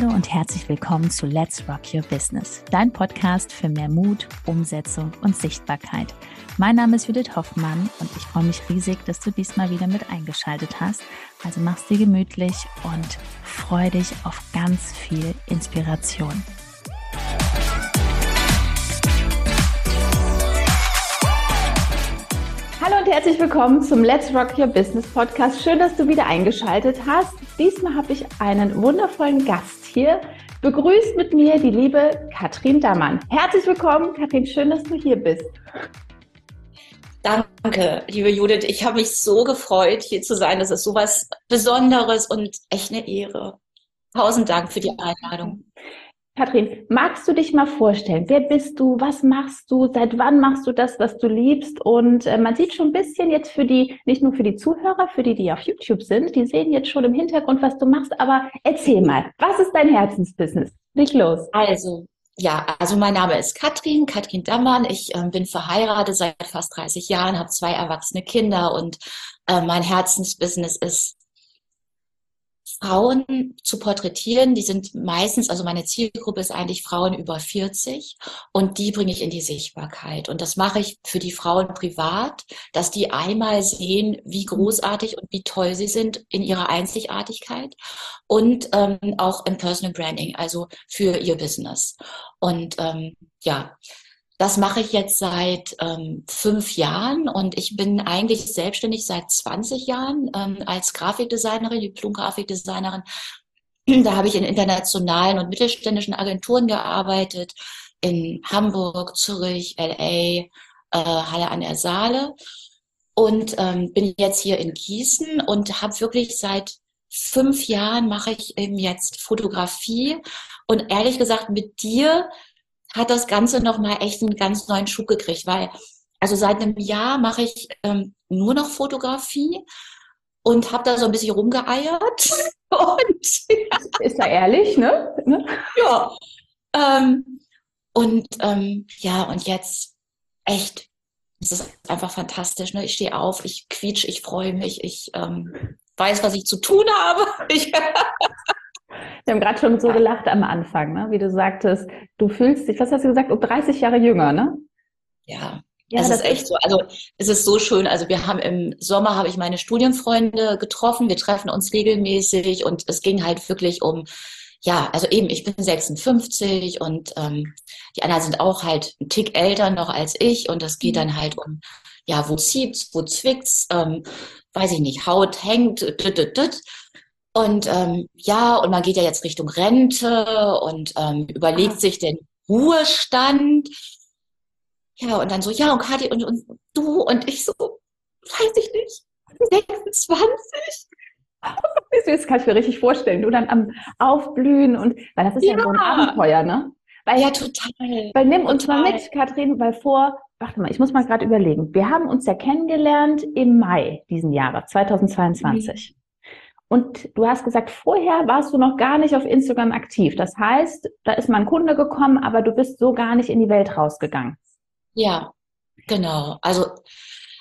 Hallo und herzlich willkommen zu Let's Rock Your Business, dein Podcast für mehr Mut, Umsetzung und Sichtbarkeit. Mein Name ist Judith Hoffmann und ich freue mich riesig, dass du diesmal wieder mit eingeschaltet hast. Also mach's dir gemütlich und freu dich auf ganz viel Inspiration. Hallo und herzlich willkommen zum Let's Rock Your Business Podcast. Schön, dass du wieder eingeschaltet hast. Diesmal habe ich einen wundervollen Gast hier begrüßt mit mir die liebe Katrin Dammann. Herzlich willkommen, Katrin. Schön, dass du hier bist. Danke, liebe Judith. Ich habe mich so gefreut, hier zu sein. Das ist so was Besonderes und echt eine Ehre. Tausend Dank für die Einladung. Katrin, magst du dich mal vorstellen? Wer bist du? Was machst du? Seit wann machst du das, was du liebst? Und äh, man sieht schon ein bisschen jetzt für die, nicht nur für die Zuhörer, für die, die auf YouTube sind, die sehen jetzt schon im Hintergrund, was du machst. Aber erzähl mal, was ist dein Herzensbusiness? Nicht los. Also, ja, also mein Name ist Katrin, Katrin Dammann. Ich äh, bin verheiratet seit fast 30 Jahren, habe zwei erwachsene Kinder und äh, mein Herzensbusiness ist Frauen zu porträtieren. Die sind meistens, also meine Zielgruppe ist eigentlich Frauen über 40 und die bringe ich in die Sichtbarkeit. Und das mache ich für die Frauen privat, dass die einmal sehen, wie großartig und wie toll sie sind in ihrer Einzigartigkeit und ähm, auch im Personal Branding, also für ihr Business. Und ähm, ja, das mache ich jetzt seit ähm, fünf Jahren und ich bin eigentlich selbstständig seit 20 Jahren ähm, als Grafikdesignerin, Diplom-Grafikdesignerin. Da habe ich in internationalen und mittelständischen Agenturen gearbeitet, in Hamburg, Zürich, LA, äh, Halle an der Saale und ähm, bin jetzt hier in Gießen und habe wirklich seit fünf Jahren mache ich eben jetzt Fotografie und ehrlich gesagt mit dir hat das Ganze nochmal echt einen ganz neuen Schub gekriegt, weil also seit einem Jahr mache ich ähm, nur noch Fotografie und habe da so ein bisschen rumgeeiert. Und. Ist da ehrlich, ne? ne? Ja. Ähm, und ähm, ja, und jetzt echt, es ist einfach fantastisch. Ne? Ich stehe auf, ich quietsch, ich freue mich, ich ähm, weiß, was ich zu tun habe. Ich Wir haben gerade schon so gelacht am Anfang, ne? wie du sagtest, du fühlst dich, was hast du gesagt, um 30 Jahre jünger, ne? Ja, ja, das, das ist echt so. Also es ist so schön. Also wir haben im Sommer habe ich meine Studienfreunde getroffen. Wir treffen uns regelmäßig und es ging halt wirklich um, ja, also eben, ich bin 56 und ähm, die anderen sind auch halt ein Tick älter noch als ich und es geht mhm. dann halt um, ja, wo zieht's, wo zwickt's, ähm, weiß ich nicht, Haut hängt, düt, düt, düt. Und ähm, ja, und man geht ja jetzt Richtung Rente und ähm, überlegt ah. sich den Ruhestand. Ja, und dann so, ja, und Kathi und, und du und ich so, weiß ich nicht, 26. Das kann ich mir richtig vorstellen. Du dann am Aufblühen und, weil das ist ja, ja so ein Abenteuer, ne? Weil, ja, total. Weil nimm uns total. mal mit, Kathrin, weil vor, warte mal, ich muss mal gerade überlegen. Wir haben uns ja kennengelernt im Mai diesen Jahres, 2022. Und du hast gesagt, vorher warst du noch gar nicht auf Instagram aktiv. Das heißt, da ist mal ein Kunde gekommen, aber du bist so gar nicht in die Welt rausgegangen. Ja, genau. Also,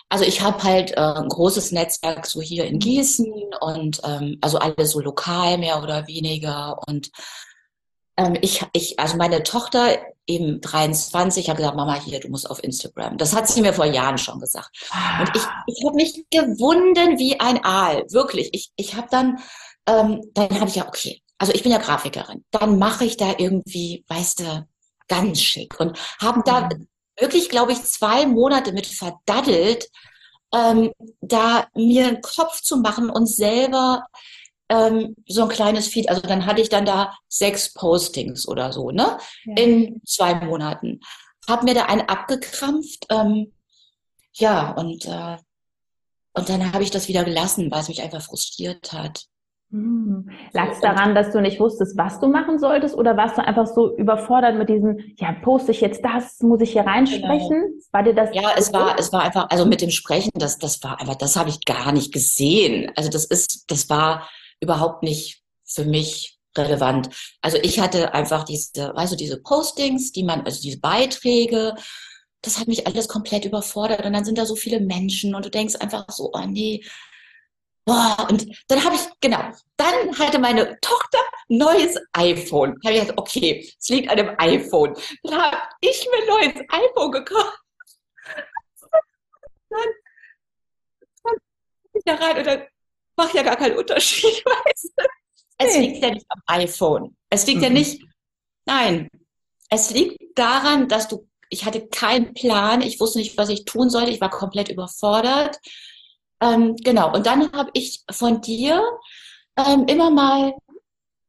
also ich habe halt äh, ein großes Netzwerk so hier in Gießen und ähm, also alles so lokal mehr oder weniger. Und ähm, ich, ich, also meine Tochter eben 23, hat gesagt, Mama, hier, du musst auf Instagram. Das hat sie mir vor Jahren schon gesagt. Und ich, ich habe mich gewunden wie ein Aal, wirklich. Ich, ich habe dann, ähm, dann habe ich ja, okay, also ich bin ja Grafikerin, dann mache ich da irgendwie, weißt du, ganz schick und haben da mhm. wirklich, glaube ich, zwei Monate mit verdaddelt, ähm, da mir einen Kopf zu machen und selber ähm, so ein kleines Feed. Also dann hatte ich dann da sechs Postings oder so, ne? Ja. In zwei Monaten. Hab mir da einen abgekrampft. Ähm, ja, und, äh, und dann habe ich das wieder gelassen, weil es mich einfach frustriert hat. Hm. Lag es daran, dass du nicht wusstest, was du machen solltest, oder warst du einfach so überfordert mit diesem, ja, poste ich jetzt das, muss ich hier reinsprechen? Genau. War dir das? Ja, es war, es war einfach, also mit dem Sprechen, das, das war einfach, das habe ich gar nicht gesehen. Also das ist, das war, überhaupt nicht für mich relevant. Also ich hatte einfach diese, also diese Postings, die man, also diese Beiträge, das hat mich alles komplett überfordert. Und dann sind da so viele Menschen und du denkst einfach so, oh nee. Boah, und dann habe ich, genau, dann hatte meine Tochter neues iPhone. Da habe ich gedacht, okay, es liegt an dem iPhone. Dann habe ich mir ein neues iPhone gekauft. Dann, dann ich da rein und dann macht ja gar keinen Unterschied, weißt du? Es liegt ja nicht am iPhone. Es liegt mhm. ja nicht, nein, es liegt daran, dass du, ich hatte keinen Plan, ich wusste nicht, was ich tun sollte, ich war komplett überfordert. Ähm, genau, und dann habe ich von dir ähm, immer mal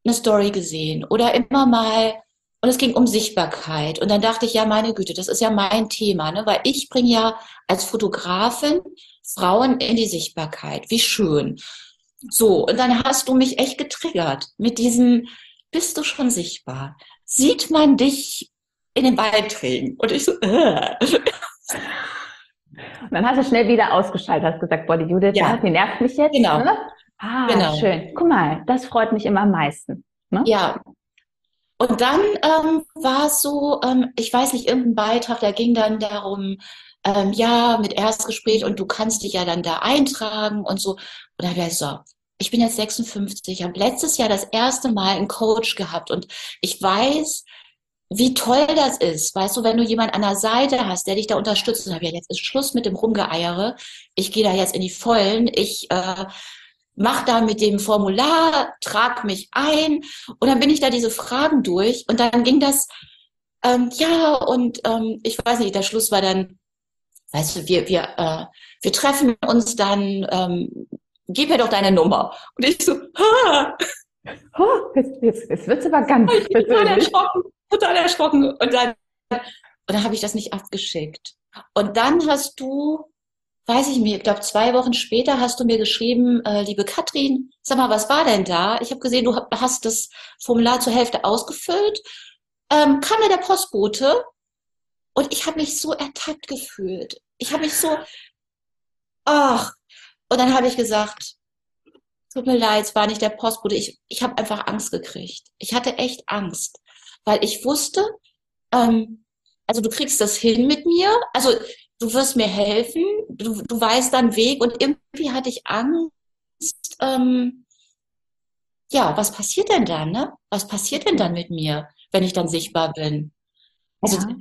eine Story gesehen oder immer mal, und es ging um Sichtbarkeit. Und dann dachte ich, ja, meine Güte, das ist ja mein Thema, ne? weil ich bringe ja als Fotografin Frauen in die Sichtbarkeit. Wie schön. So, und dann hast du mich echt getriggert mit diesem, bist du schon sichtbar? Sieht man dich in den Beiträgen? Und ich so, äh. Und dann hast du schnell wieder ausgeschaltet, hast gesagt, boah, die Judith, ja. die nervt mich jetzt. Genau. Ne? Ah, genau. schön. Guck mal, das freut mich immer am meisten. Ne? Ja. Und dann ähm, war es so, ähm, ich weiß nicht, irgendein Beitrag, der ging dann darum, ähm, ja, mit Erstgespräch und du kannst dich ja dann da eintragen und so. Und dann wäre ich so, ich bin jetzt 56, habe letztes Jahr das erste Mal einen Coach gehabt und ich weiß, wie toll das ist, weißt du, wenn du jemand an der Seite hast, der dich da unterstützt und habe ja jetzt ist Schluss mit dem Rumgeeiere. Ich gehe da jetzt in die Vollen. Ich äh, mach da mit dem Formular, trag mich ein und dann bin ich da diese Fragen durch und dann ging das, ähm, ja und ähm, ich weiß nicht, der Schluss war dann, weißt du, wir, wir, äh, wir treffen uns dann, ähm, gib mir doch deine Nummer. Und ich so, ha! Oh, jetzt, jetzt, jetzt wird's aber ganz ich bin total erschrocken, total erschrocken. Und dann, und dann habe ich das nicht abgeschickt. Und dann hast du weiß ich mir, ich glaube, zwei Wochen später hast du mir geschrieben, äh, liebe Katrin, sag mal, was war denn da? Ich habe gesehen, du hast das Formular zur Hälfte ausgefüllt. Ähm, kam mir der Postbote und ich habe mich so ertappt gefühlt. Ich habe mich so, ach. Und dann habe ich gesagt, tut mir leid, es war nicht der Postbote. Ich, ich habe einfach Angst gekriegt. Ich hatte echt Angst, weil ich wusste, ähm, also du kriegst das hin mit mir. Also du wirst mir helfen, du, du weißt dann Weg und irgendwie hatte ich Angst, ähm, ja, was passiert denn dann, ne? Was passiert denn dann mit mir, wenn ich dann sichtbar bin? Also, ja.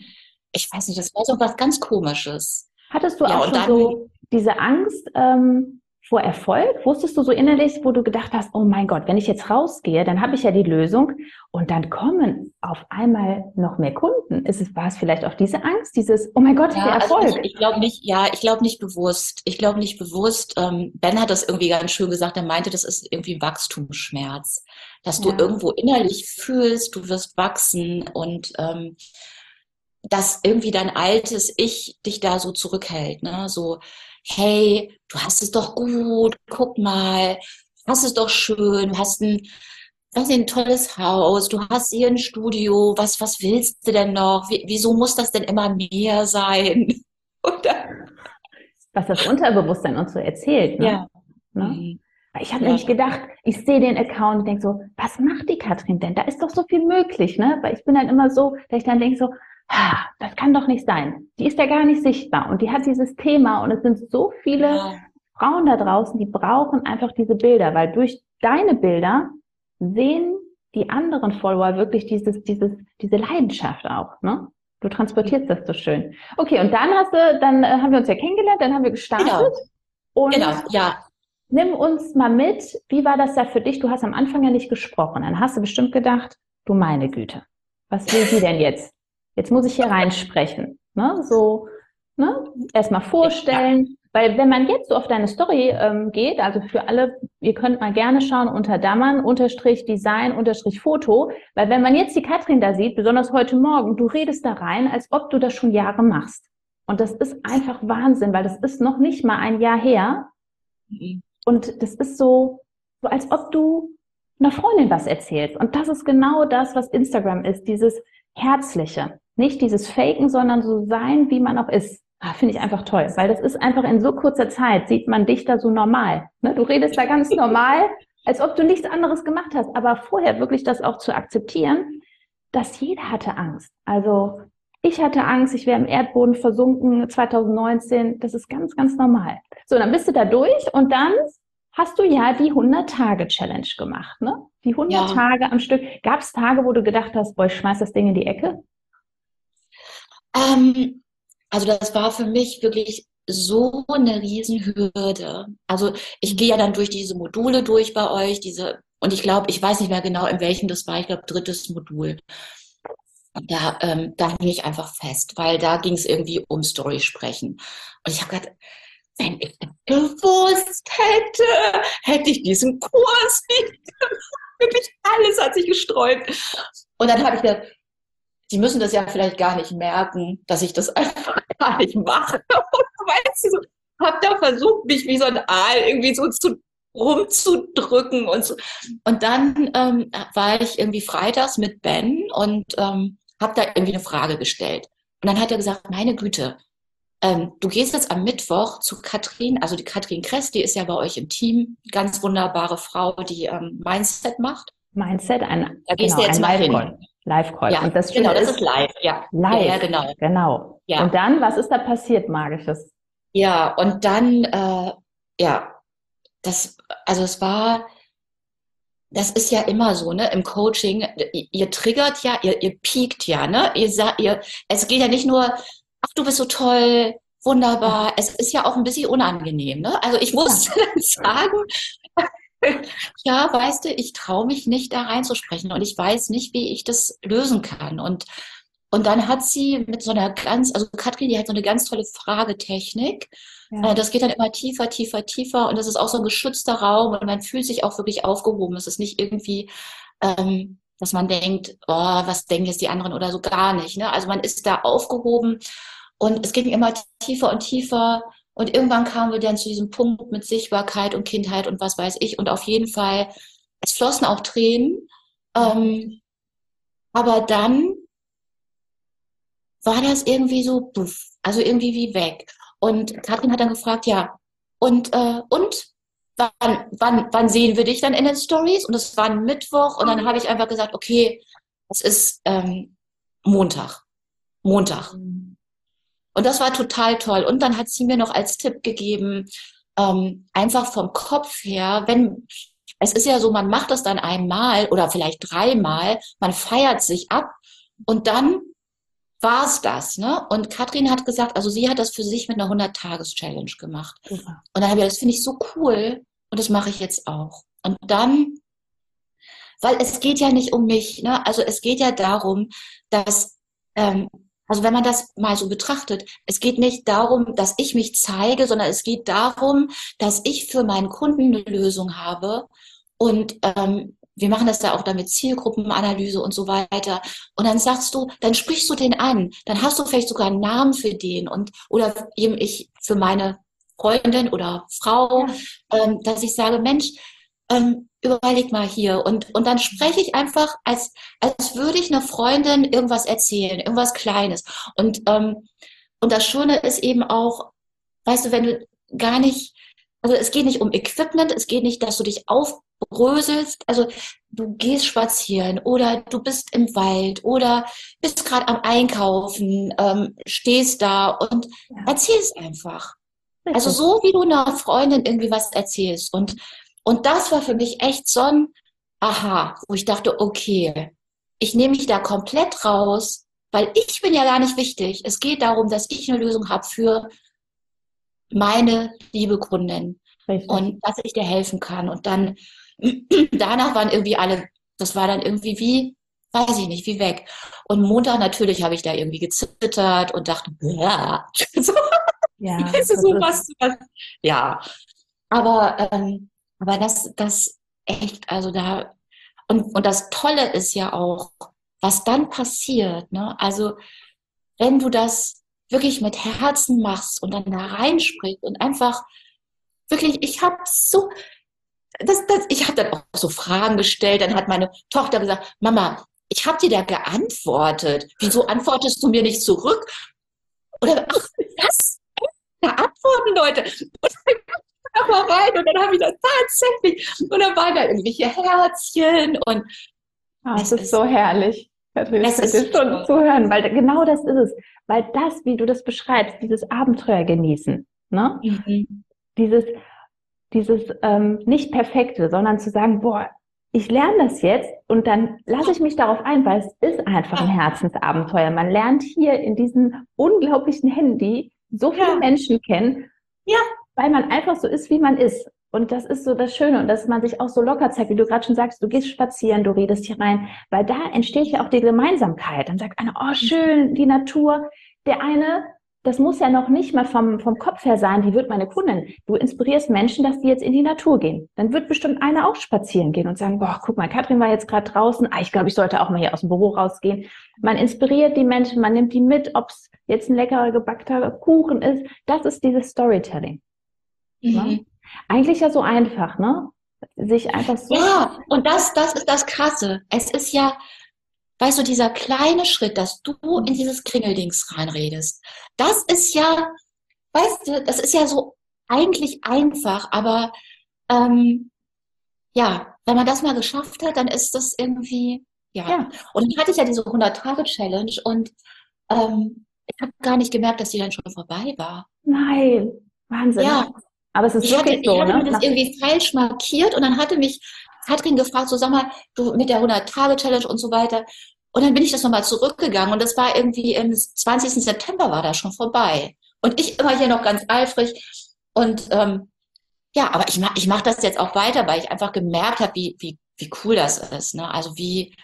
Ich weiß nicht, das war so was ganz Komisches. Hattest du ja, auch schon dann, so diese Angst, ähm, vor Erfolg? Wusstest du so innerlich, wo du gedacht hast, oh mein Gott, wenn ich jetzt rausgehe, dann habe ich ja die Lösung und dann kommen auf einmal noch mehr Kunden. Ist es, war es vielleicht auch diese Angst, dieses, oh mein Gott, ja, der Erfolg? Also ich, ich glaube nicht, ja, ich glaube nicht bewusst. Ich glaube nicht bewusst. Ähm, ben hat das irgendwie ganz schön gesagt, er meinte, das ist irgendwie Wachstumsschmerz. Dass du ja. irgendwo innerlich fühlst, du wirst wachsen und ähm, dass irgendwie dein altes Ich dich da so zurückhält, ne? So, hey, du hast es doch gut, guck mal, hast es doch schön, du hast ein, nicht, ein tolles Haus, du hast hier ein Studio, was, was willst du denn noch? Wie, wieso muss das denn immer mehr sein? was das Unterbewusstsein uns so erzählt. Ne? Ja. Ne? Mhm. Ich habe ja. nämlich gedacht, ich sehe den Account und denke so, was macht die Katrin denn? Da ist doch so viel möglich, ne? Weil ich bin dann immer so, dass ich dann denke so, das kann doch nicht sein. Die ist ja gar nicht sichtbar und die hat dieses Thema und es sind so viele ja. Frauen da draußen, die brauchen einfach diese Bilder, weil durch deine Bilder sehen die anderen Follower wirklich dieses, dieses, diese Leidenschaft auch, ne? Du transportierst das so schön. Okay, und dann hast du, dann äh, haben wir uns ja kennengelernt, dann haben wir gestartet. Genau. Und genau, ja. Nimm uns mal mit, wie war das da für dich? Du hast am Anfang ja nicht gesprochen. Dann hast du bestimmt gedacht, du meine Güte, was will sie denn jetzt? Jetzt muss ich hier reinsprechen. Ne? So, ne? erstmal vorstellen. Ja. Weil wenn man jetzt so auf deine Story ähm, geht, also für alle, ihr könnt mal gerne schauen unter Dammern, unterstrich Design, unterstrich Foto, weil wenn man jetzt die Katrin da sieht, besonders heute Morgen, du redest da rein, als ob du das schon Jahre machst. Und das ist einfach Wahnsinn, weil das ist noch nicht mal ein Jahr her. Mhm. Und das ist so, so als ob du einer Freundin was erzählst. Und das ist genau das, was Instagram ist, dieses Herzliche. Nicht dieses Faken, sondern so sein, wie man auch ist. Ah, Finde ich einfach toll, weil das ist einfach in so kurzer Zeit, sieht man dich da so normal. Ne? Du redest da ganz normal, als ob du nichts anderes gemacht hast. Aber vorher wirklich das auch zu akzeptieren, dass jeder hatte Angst. Also ich hatte Angst, ich wäre im Erdboden versunken 2019. Das ist ganz, ganz normal. So, dann bist du da durch und dann hast du ja die 100-Tage-Challenge gemacht, ne? Die 100 ja. Tage am Stück. Gab es Tage, wo du gedacht hast, boah, ich schmeiß das Ding in die Ecke? Ähm, also das war für mich wirklich so eine Riesenhürde. Also ich gehe ja dann durch diese Module durch bei euch, diese, und ich glaube, ich weiß nicht mehr genau, in welchem das war, ich glaube, drittes Modul. Da, ähm, da ich einfach fest, weil da ging es irgendwie um Story sprechen. Und ich habe gedacht, wenn ich gewusst hätte, hätte ich diesen Kurs nicht gemacht. Wirklich alles hat sich gesträubt. Und dann habe ich gedacht, die müssen das ja vielleicht gar nicht merken, dass ich das einfach gar nicht mache. Und weißt du, so, habe da versucht, mich wie so ein Aal irgendwie so zu rumzudrücken und so. Und dann ähm, war ich irgendwie freitags mit Ben und ähm, habe da irgendwie eine Frage gestellt. Und dann hat er gesagt, meine Güte, ähm, du gehst jetzt am Mittwoch zu Katrin, also die Katrin Kress, die ist ja bei euch im Team, ganz wunderbare Frau, die ähm, Mindset macht. Mindset, ein, da gehst genau, du jetzt ein Live-Call. Live-Call. Ja, und das genau, das ist live, ja. Live, ja, genau. genau. Ja. Und dann, was ist da passiert, Magisches? Ja, und dann, äh, ja, das, also es war, das ist ja immer so, ne, im Coaching, ihr, ihr triggert ja, ihr, ihr piekt ja, ne, ihr sagt, ihr, es geht ja nicht nur, ach, du bist so toll, wunderbar, es ist ja auch ein bisschen unangenehm, ne, also ich musste dann sagen, ja, weißt du, ich traue mich nicht da reinzusprechen und ich weiß nicht, wie ich das lösen kann und und dann hat sie mit so einer ganz, also Katrin, die hat so eine ganz tolle Fragetechnik. Ja. Äh, das geht dann immer tiefer, tiefer, tiefer und das ist auch so ein geschützter Raum und man fühlt sich auch wirklich aufgehoben. Es ist nicht irgendwie, ähm, dass man denkt, oh, was denken jetzt die anderen oder so gar nicht. Ne? Also man ist da aufgehoben und es ging immer tiefer und tiefer und irgendwann kamen wir dann zu diesem Punkt mit Sichtbarkeit und Kindheit und was weiß ich und auf jeden Fall, es flossen auch Tränen. Ähm, aber dann war das irgendwie so, also irgendwie wie weg. Und Katrin hat dann gefragt, ja, und, äh, und wann, wann, wann sehen wir dich dann in den Stories? Und es war ein Mittwoch und dann habe ich einfach gesagt, okay, es ist ähm, Montag. Montag. Und das war total toll. Und dann hat sie mir noch als Tipp gegeben, ähm, einfach vom Kopf her, wenn es ist ja so, man macht das dann einmal oder vielleicht dreimal, man feiert sich ab und dann war es das. Ne? Und Katrin hat gesagt, also sie hat das für sich mit einer 100-Tages-Challenge gemacht. Ja. Und dann habe ich gesagt, das finde ich so cool und das mache ich jetzt auch. Und dann, weil es geht ja nicht um mich, ne? also es geht ja darum, dass, ähm, also wenn man das mal so betrachtet, es geht nicht darum, dass ich mich zeige, sondern es geht darum, dass ich für meinen Kunden eine Lösung habe und ähm, wir machen das da auch dann mit Zielgruppenanalyse und so weiter. Und dann sagst du, dann sprichst du den an, dann hast du vielleicht sogar einen Namen für den und oder eben ich für meine Freundin oder Frau, ja. ähm, dass ich sage, Mensch, ähm, überleg mal hier und und dann spreche ich einfach als als würde ich einer Freundin irgendwas erzählen, irgendwas Kleines und ähm, und das Schöne ist eben auch, weißt du, wenn du gar nicht also es geht nicht um Equipment, es geht nicht, dass du dich aufbröselst. Also du gehst spazieren oder du bist im Wald oder bist gerade am Einkaufen, ähm, stehst da und ja. erzählst einfach. Also so wie du einer Freundin irgendwie was erzählst. Und, und das war für mich echt so ein Aha, wo ich dachte, okay, ich nehme mich da komplett raus, weil ich bin ja gar nicht wichtig. Es geht darum, dass ich eine Lösung habe für meine liebe Kundin Richtig. und dass ich dir helfen kann. Und dann danach waren irgendwie alle, das war dann irgendwie wie, weiß ich nicht, wie weg. Und Montag natürlich habe ich da irgendwie gezittert und dachte, ja, ja so was, was, ja. Aber, ähm, aber das, das echt, also da, und, und das Tolle ist ja auch, was dann passiert, ne? Also, wenn du das wirklich mit Herzen machst und dann da reinsprichst und einfach wirklich, ich habe so, das, das, ich habe dann auch so Fragen gestellt. Dann hat meine Tochter gesagt, Mama, ich habe dir da geantwortet. Wieso antwortest du mir nicht zurück? Oder ach, was? Da antworten Leute. Und dann mal rein und dann habe ich das tatsächlich. Und dann waren da irgendwelche Herzchen und ah, es ist so herrlich. Katrin, es ist schon zu hören, weil genau das ist es. Weil das, wie du das beschreibst, dieses Abenteuer genießen, ne? Mhm. Dieses, dieses ähm, nicht perfekte, sondern zu sagen, boah, ich lerne das jetzt und dann lasse ich mich darauf ein, weil es ist einfach ein Herzensabenteuer. Man lernt hier in diesem unglaublichen Handy so viele ja. Menschen kennen, ja. Weil man einfach so ist, wie man ist. Und das ist so das Schöne und dass man sich auch so locker zeigt, wie du gerade schon sagst, du gehst spazieren, du redest hier rein, weil da entsteht ja auch die Gemeinsamkeit. Dann sagt einer, oh schön, die Natur. Der eine das muss ja noch nicht mal vom, vom Kopf her sein, wie wird meine Kundin. Du inspirierst Menschen, dass die jetzt in die Natur gehen. Dann wird bestimmt einer auch spazieren gehen und sagen, boah, guck mal, Katrin war jetzt gerade draußen. Ah, ich glaube, ich sollte auch mal hier aus dem Büro rausgehen. Man inspiriert die Menschen, man nimmt die mit, ob es jetzt ein leckerer gebackter Kuchen ist. Das ist dieses Storytelling. Mhm. Ja? Eigentlich ja so einfach, ne? Sich einfach so. Ja, und das, das ist das Krasse. Es ist ja, weißt du, dieser kleine Schritt, dass du in dieses Kringeldings reinredest, das ist ja, weißt du, das ist ja so eigentlich einfach, aber ähm, ja, wenn man das mal geschafft hat, dann ist das irgendwie, ja. ja. Und dann hatte ich ja diese 100-Tage-Challenge und ähm, ich habe gar nicht gemerkt, dass die dann schon vorbei war. Nein, Wahnsinn. Ja. Aber es ist ich wirklich hatte, so, ich hatte ne? mir das irgendwie falsch markiert und dann hatte mich Katrin gefragt, so sag mal, du mit der 100-Tage-Challenge und so weiter. Und dann bin ich das nochmal zurückgegangen und das war irgendwie im 20. September war da schon vorbei. Und ich immer hier noch ganz eifrig. Und ähm, ja, aber ich mache ich mach das jetzt auch weiter, weil ich einfach gemerkt habe, wie, wie, wie cool das ist. Ne? Also wie,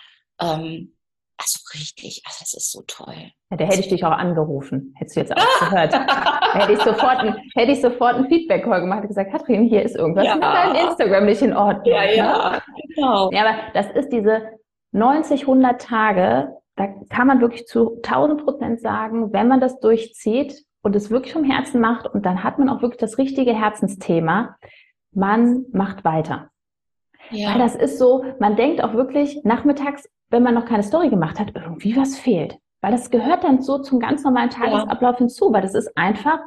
ähm, also richtig, also das ist so toll. Ja, da hätte ich dich auch angerufen, hättest du jetzt auch gehört. hätte ich sofort ein, hätte ich sofort ein Feedback-Call gemacht und gesagt, Katrin, hier ist irgendwas ja. mit deinem Instagram nicht in Ordnung. Ja, ja, ne? genau. Ja, aber das ist diese 90, 100 Tage, da kann man wirklich zu 1000 Prozent sagen, wenn man das durchzieht und es wirklich vom Herzen macht und dann hat man auch wirklich das richtige Herzensthema, man macht weiter. Ja. Weil das ist so, man denkt auch wirklich nachmittags, wenn man noch keine Story gemacht hat, irgendwie was fehlt. Weil das gehört dann so zum ganz normalen Tagesablauf ja. hinzu, weil das ist einfach,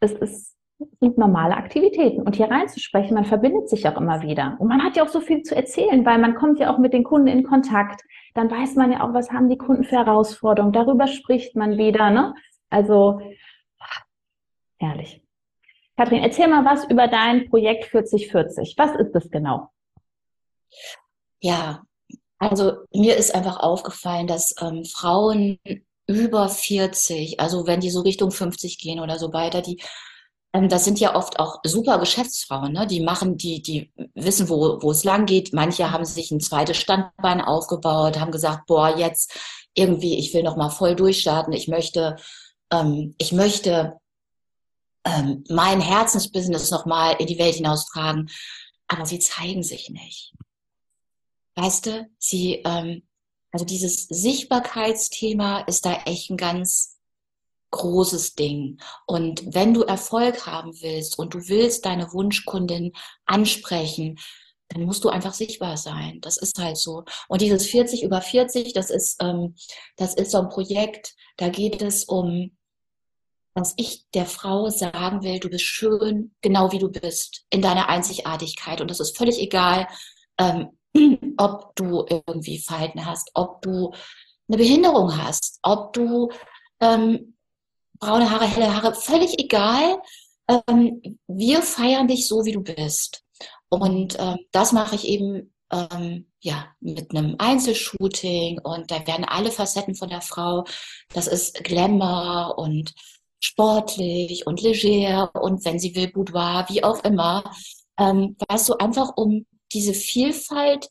es ist sind normale Aktivitäten. Und hier reinzusprechen, man verbindet sich auch immer wieder. Und man hat ja auch so viel zu erzählen, weil man kommt ja auch mit den Kunden in Kontakt. Dann weiß man ja auch, was haben die Kunden für Herausforderungen. Darüber spricht man wieder. Ne? Also herrlich. Kathrin, erzähl mal was über dein Projekt 4040. Was ist das genau? Ja, also mir ist einfach aufgefallen, dass ähm, Frauen über 40, also wenn die so Richtung 50 gehen oder so weiter, die ähm, das sind ja oft auch super Geschäftsfrauen, ne? die machen, die, die wissen, wo, wo es lang geht. Manche haben sich ein zweites Standbein aufgebaut, haben gesagt, boah, jetzt irgendwie, ich will noch mal voll durchstarten. Ich möchte, ähm, ich möchte ähm, mein Herzensbusiness noch mal in die Welt hinaustragen. Aber sie zeigen sich nicht. Weißt du, sie, ähm, also dieses Sichtbarkeitsthema ist da echt ein ganz großes Ding. Und wenn du Erfolg haben willst und du willst deine Wunschkundin ansprechen, dann musst du einfach sichtbar sein. Das ist halt so. Und dieses 40 über 40, das ist, ähm, das ist so ein Projekt, da geht es um, dass ich der Frau sagen will, du bist schön, genau wie du bist, in deiner Einzigartigkeit. Und das ist völlig egal, ähm, ob du irgendwie Verhalten hast, ob du eine Behinderung hast, ob du ähm, braune Haare, helle Haare, völlig egal. Ähm, wir feiern dich so, wie du bist. Und ähm, das mache ich eben ähm, ja mit einem Einzelshooting und da werden alle Facetten von der Frau. Das ist Glamour und sportlich und leger und wenn sie will Boudoir, wie auch immer. Ähm, weißt du, einfach um diese Vielfalt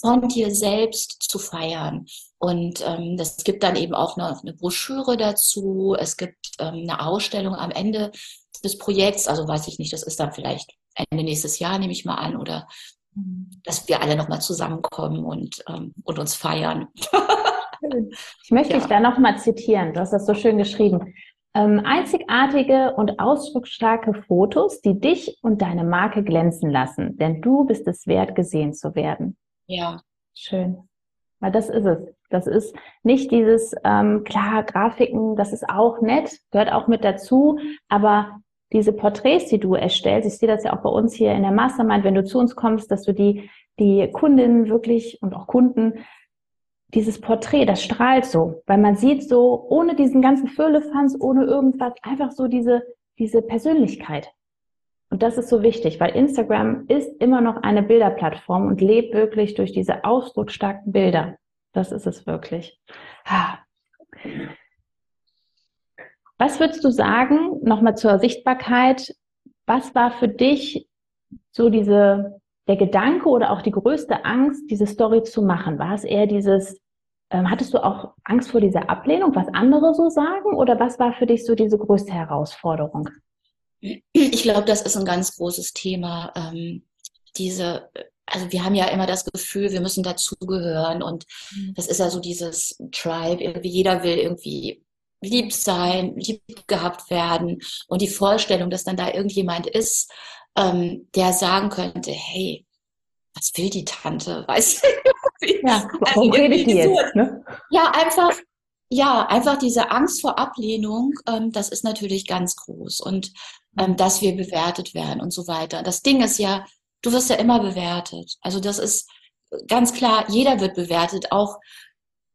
von dir selbst zu feiern. Und ähm, das gibt dann eben auch eine, eine Broschüre dazu. Es gibt ähm, eine Ausstellung am Ende des Projekts. Also weiß ich nicht, das ist dann vielleicht Ende nächstes Jahr, nehme ich mal an, oder dass wir alle nochmal zusammenkommen und, ähm, und uns feiern. ich möchte ja. dich da nochmal zitieren. Du hast das so schön geschrieben. Ähm, einzigartige und ausdrucksstarke Fotos, die dich und deine Marke glänzen lassen, denn du bist es wert, gesehen zu werden. Ja. Schön. Weil das ist es. Das ist nicht dieses, ähm, klar, Grafiken, das ist auch nett, gehört auch mit dazu, aber diese Porträts, die du erstellst, ich sehe das ja auch bei uns hier in der Mastermind, wenn du zu uns kommst, dass du die, die Kundinnen wirklich und auch Kunden, dieses Porträt, das strahlt so, weil man sieht so, ohne diesen ganzen Firlefanz, ohne irgendwas, einfach so diese, diese Persönlichkeit. Und das ist so wichtig, weil Instagram ist immer noch eine Bilderplattform und lebt wirklich durch diese ausdrucksstarken Bilder. Das ist es wirklich. Was würdest du sagen, nochmal zur Sichtbarkeit, was war für dich so diese, der Gedanke oder auch die größte Angst, diese Story zu machen? War es eher dieses, ähm, hattest du auch Angst vor dieser Ablehnung, was andere so sagen? Oder was war für dich so diese größte Herausforderung? Ich glaube, das ist ein ganz großes Thema. Ähm, diese, also wir haben ja immer das Gefühl, wir müssen dazugehören und mhm. das ist ja so dieses Tribe, irgendwie jeder will irgendwie lieb sein, lieb gehabt werden und die Vorstellung, dass dann da irgendjemand ist, ähm, der sagen könnte, hey, was will die Tante? Weißt du? Ja, warum also redet die jetzt? Ne? Ja, einfach, ja, einfach diese Angst vor Ablehnung, ähm, das ist natürlich ganz groß und ähm, dass wir bewertet werden und so weiter. Das Ding ist ja, du wirst ja immer bewertet. Also das ist ganz klar, jeder wird bewertet, auch,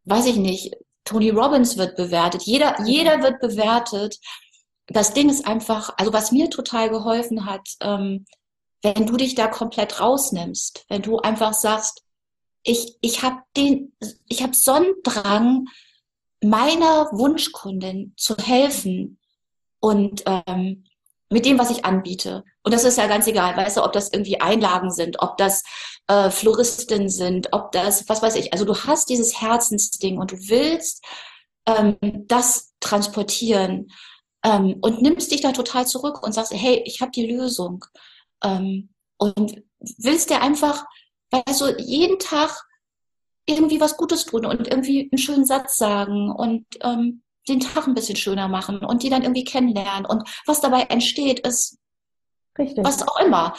weiß ich nicht, Tony Robbins wird bewertet, jeder, jeder wird bewertet. Das Ding ist einfach, also was mir total geholfen hat, ähm, wenn du dich da komplett rausnimmst, wenn du einfach sagst, ich, ich habe den, ich habe Sonnendrang, meiner Wunschkundin zu helfen und ähm, mit dem, was ich anbiete. Und das ist ja ganz egal, weißt du, ob das irgendwie Einlagen sind, ob das äh, Floristen sind, ob das, was weiß ich. Also du hast dieses Herzensding und du willst ähm, das transportieren ähm, und nimmst dich da total zurück und sagst, hey, ich habe die Lösung. Ähm, und willst dir einfach, weißt du, jeden Tag irgendwie was Gutes tun und irgendwie einen schönen Satz sagen und ähm, den Tag ein bisschen schöner machen und die dann irgendwie kennenlernen. Und was dabei entsteht, ist Richtig. was auch immer.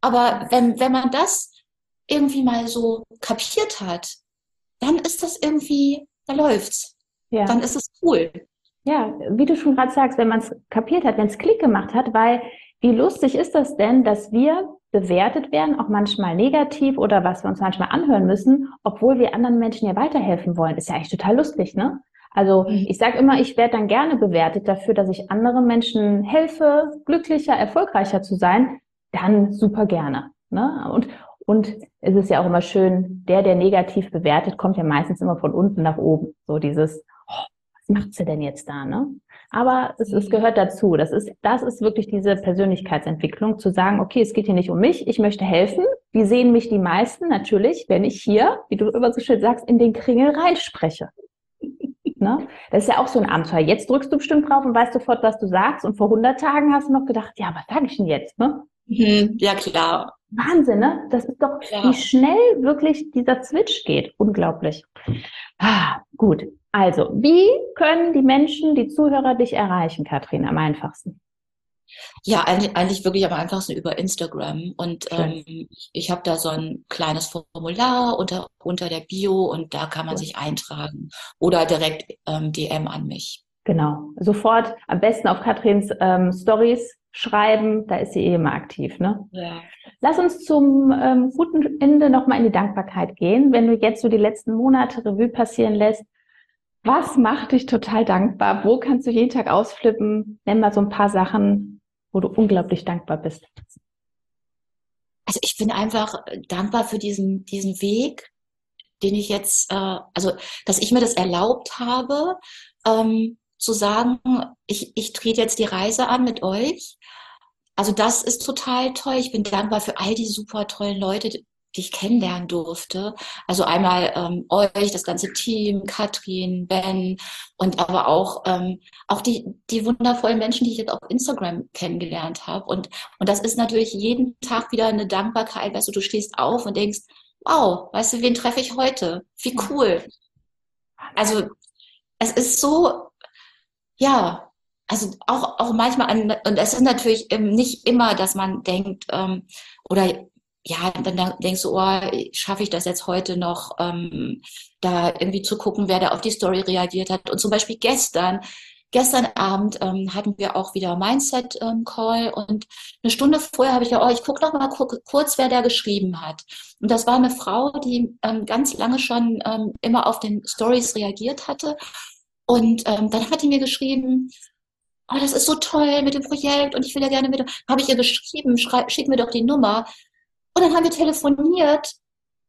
Aber wenn, wenn man das irgendwie mal so kapiert hat, dann ist das irgendwie, da läuft's. Ja. Dann ist es cool. Ja, wie du schon gerade sagst, wenn man es kapiert hat, wenn es Klick gemacht hat, weil wie lustig ist das denn, dass wir bewertet werden, auch manchmal negativ oder was wir uns manchmal anhören müssen, obwohl wir anderen Menschen ja weiterhelfen wollen. Ist ja eigentlich total lustig, ne? Also mhm. ich sage immer, ich werde dann gerne bewertet dafür, dass ich anderen Menschen helfe, glücklicher, erfolgreicher zu sein. Dann super gerne. Ne? Und, und es ist ja auch immer schön, der, der negativ bewertet, kommt ja meistens immer von unten nach oben. So dieses, was macht sie denn jetzt da? Ne? Aber es, es gehört dazu. Das ist, das ist wirklich diese Persönlichkeitsentwicklung, zu sagen, okay, es geht hier nicht um mich, ich möchte helfen. Wie sehen mich die meisten? Natürlich, wenn ich hier, wie du immer so schön sagst, in den Kringel reinspreche. Ne? Das ist ja auch so ein Abenteuer. Jetzt drückst du bestimmt drauf und weißt sofort, was du sagst. Und vor 100 Tagen hast du noch gedacht, ja, was sage ich denn jetzt? Ne? Mhm, ja, klar. Wahnsinn, ne? Das ist doch, klar. wie schnell wirklich dieser Switch geht. Unglaublich. Ah, gut. Also, wie können die Menschen, die Zuhörer dich erreichen, Kathrin, am einfachsten? Ja, eigentlich, eigentlich wirklich am einfachsten über Instagram. Und ähm, ich habe da so ein kleines Formular unter, unter der Bio und da kann man cool. sich eintragen oder direkt ähm, DM an mich. Genau. Sofort am besten auf Katrins ähm, Stories schreiben, da ist sie eh immer aktiv. Ne? Ja. Lass uns zum ähm, guten Ende nochmal in die Dankbarkeit gehen. Wenn du jetzt so die letzten Monate Revue passieren lässt, was macht dich total dankbar? Wo kannst du jeden Tag ausflippen? Nenn mal so ein paar Sachen, wo du unglaublich dankbar bist. Also ich bin einfach dankbar für diesen, diesen Weg, den ich jetzt, äh, also dass ich mir das erlaubt habe, ähm, zu sagen, ich, ich trete jetzt die Reise an mit euch. Also das ist total toll. Ich bin dankbar für all die super tollen Leute, die ich kennenlernen durfte. Also einmal ähm, euch, das ganze Team, Katrin, Ben und aber auch, ähm, auch die, die wundervollen Menschen, die ich jetzt auf Instagram kennengelernt habe. Und, und das ist natürlich jeden Tag wieder eine Dankbarkeit. Weißt du, du stehst auf und denkst, wow, weißt du, wen treffe ich heute? Wie cool. Also es ist so, ja, also auch, auch manchmal an, und es ist natürlich nicht immer, dass man denkt, ähm, oder ja, dann denkst du, oh, schaffe ich das jetzt heute noch, ähm, da irgendwie zu gucken, wer da auf die Story reagiert hat. Und zum Beispiel gestern, gestern Abend ähm, hatten wir auch wieder Mindset-Call ähm, und eine Stunde vorher habe ich ja, oh, ich gucke noch mal kurz, wer da geschrieben hat. Und das war eine Frau, die ähm, ganz lange schon ähm, immer auf den Stories reagiert hatte. Und ähm, dann hat die mir geschrieben, oh, das ist so toll mit dem Projekt und ich will ja gerne mit, habe ich ihr geschrieben, schick mir doch die Nummer. Und dann haben wir telefoniert.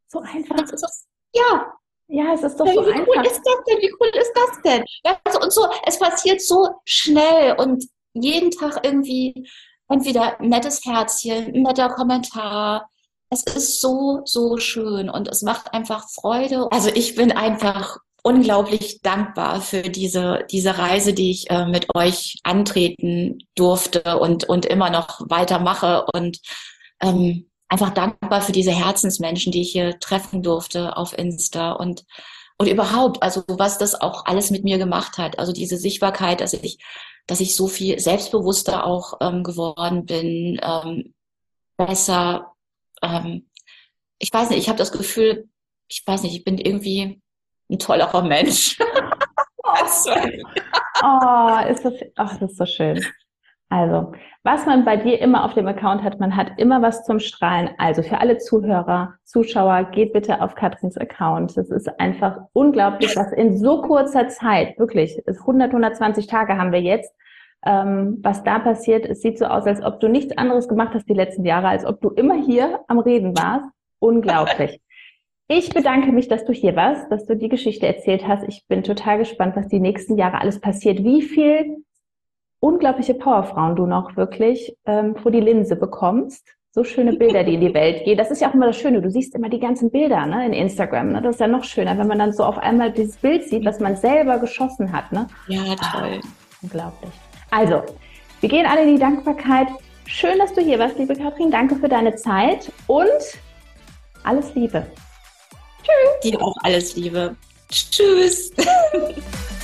So einfach. Das, ja. Ja, es ist doch ja, so wie einfach. cool ist das denn? Wie cool ist das denn? Ja, also, und so, es passiert so schnell und jeden Tag irgendwie entweder ein nettes Herzchen, ein netter Kommentar. Es ist so, so schön und es macht einfach Freude. Also ich bin einfach unglaublich dankbar für diese, diese Reise, die ich äh, mit euch antreten durfte und, und immer noch weitermache und ähm, einfach dankbar für diese Herzensmenschen, die ich hier treffen durfte auf Insta und und überhaupt, also was das auch alles mit mir gemacht hat, also diese Sichtbarkeit, dass ich, dass ich so viel selbstbewusster auch ähm, geworden bin, ähm, besser. Ähm, ich weiß nicht, ich habe das Gefühl, ich weiß nicht, ich bin irgendwie ein tollerer Mensch. oh, ist das, ach, das ist so schön. Also, was man bei dir immer auf dem Account hat, man hat immer was zum Strahlen. Also für alle Zuhörer, Zuschauer, geht bitte auf Katrins Account. Das ist einfach unglaublich, was in so kurzer Zeit, wirklich, 100, 120 Tage haben wir jetzt, ähm, was da passiert. Es sieht so aus, als ob du nichts anderes gemacht hast die letzten Jahre, als ob du immer hier am Reden warst. Unglaublich. Ich bedanke mich, dass du hier warst, dass du die Geschichte erzählt hast. Ich bin total gespannt, was die nächsten Jahre alles passiert. Wie viel unglaubliche Powerfrauen du noch wirklich ähm, vor die Linse bekommst. So schöne Bilder, die in die Welt gehen. Das ist ja auch immer das Schöne. Du siehst immer die ganzen Bilder ne, in Instagram. Ne? Das ist ja noch schöner, wenn man dann so auf einmal dieses Bild sieht, was man selber geschossen hat. Ne? Ja, toll. Ah, unglaublich. Also, wir gehen alle in die Dankbarkeit. Schön, dass du hier warst, liebe Katrin. Danke für deine Zeit und alles Liebe. Tschüss. Dir auch alles Liebe. Tschüss.